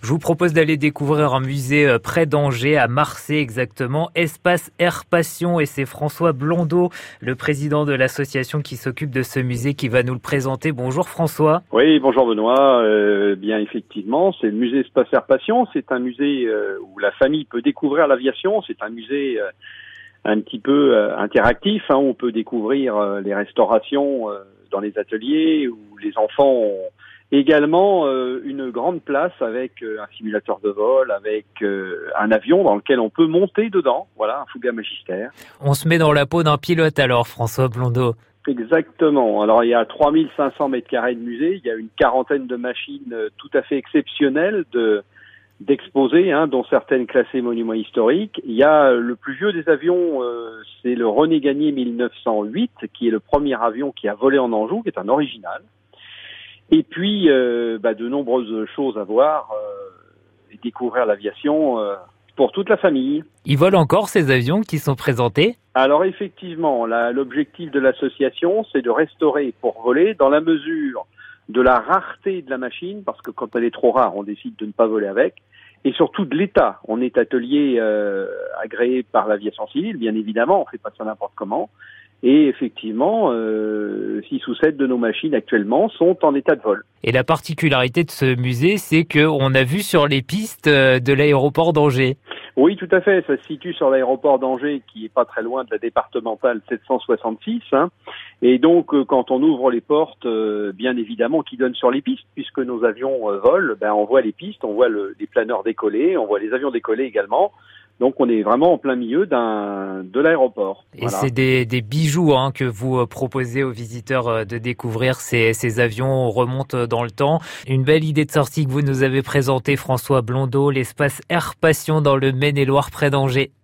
Je vous propose d'aller découvrir un musée euh, près d'Angers, à Marseille exactement, Espace Air Passion, et c'est François Blondeau, le président de l'association qui s'occupe de ce musée, qui va nous le présenter. Bonjour François. Oui, bonjour Benoît. Euh, bien effectivement, c'est le musée Espace Air Passion. C'est un musée euh, où la famille peut découvrir l'aviation. C'est un musée euh, un petit peu interactif. Hein. On peut découvrir les restaurations dans les ateliers où les enfants ont Également euh, une grande place avec euh, un simulateur de vol, avec euh, un avion dans lequel on peut monter dedans. Voilà, un Fouga Magistère. On se met dans la peau d'un pilote alors, François Blondeau. Exactement. Alors il y a 3500 mètres carrés de musée, il y a une quarantaine de machines tout à fait exceptionnelles de d'exposés, hein, dont certaines classées monuments historiques. Il y a le plus vieux des avions, c'est le René Gagné 1908, qui est le premier avion qui a volé en Anjou, qui est un original. Et puis, euh, bah, de nombreuses choses à voir euh, et découvrir l'aviation euh, pour toute la famille. Ils volent encore ces avions qui sont présentés? Alors effectivement, l'objectif de l'association, c'est de restaurer pour voler dans la mesure de la rareté de la machine, parce que quand elle est trop rare, on décide de ne pas voler avec, et surtout de l'État. On est atelier euh, agréé par l'aviation civile, bien évidemment, on fait pas ça n'importe comment. Et effectivement, euh, 6 ou 7 de nos machines actuellement sont en état de vol. Et la particularité de ce musée, c'est qu'on a vu sur les pistes euh, de l'aéroport d'Angers. Oui, tout à fait. Ça se situe sur l'aéroport d'Angers, qui est pas très loin de la départementale 766. Hein. Et donc, euh, quand on ouvre les portes, euh, bien évidemment, qui donnent sur les pistes, puisque nos avions volent, ben, on voit les pistes, on voit le, les planeurs décoller, on voit les avions décoller également. Donc on est vraiment en plein milieu d'un de l'aéroport. Et c'est des, des, bijoux hein, que vous euh, proposez aux visiteurs euh, de découvrir. Ces, ces avions remontent dans le temps. Une belle idée de sortie que vous nous avez présentée, François Blondeau, l'espace Air Passion dans le Maine-et-Loire près d'Angers.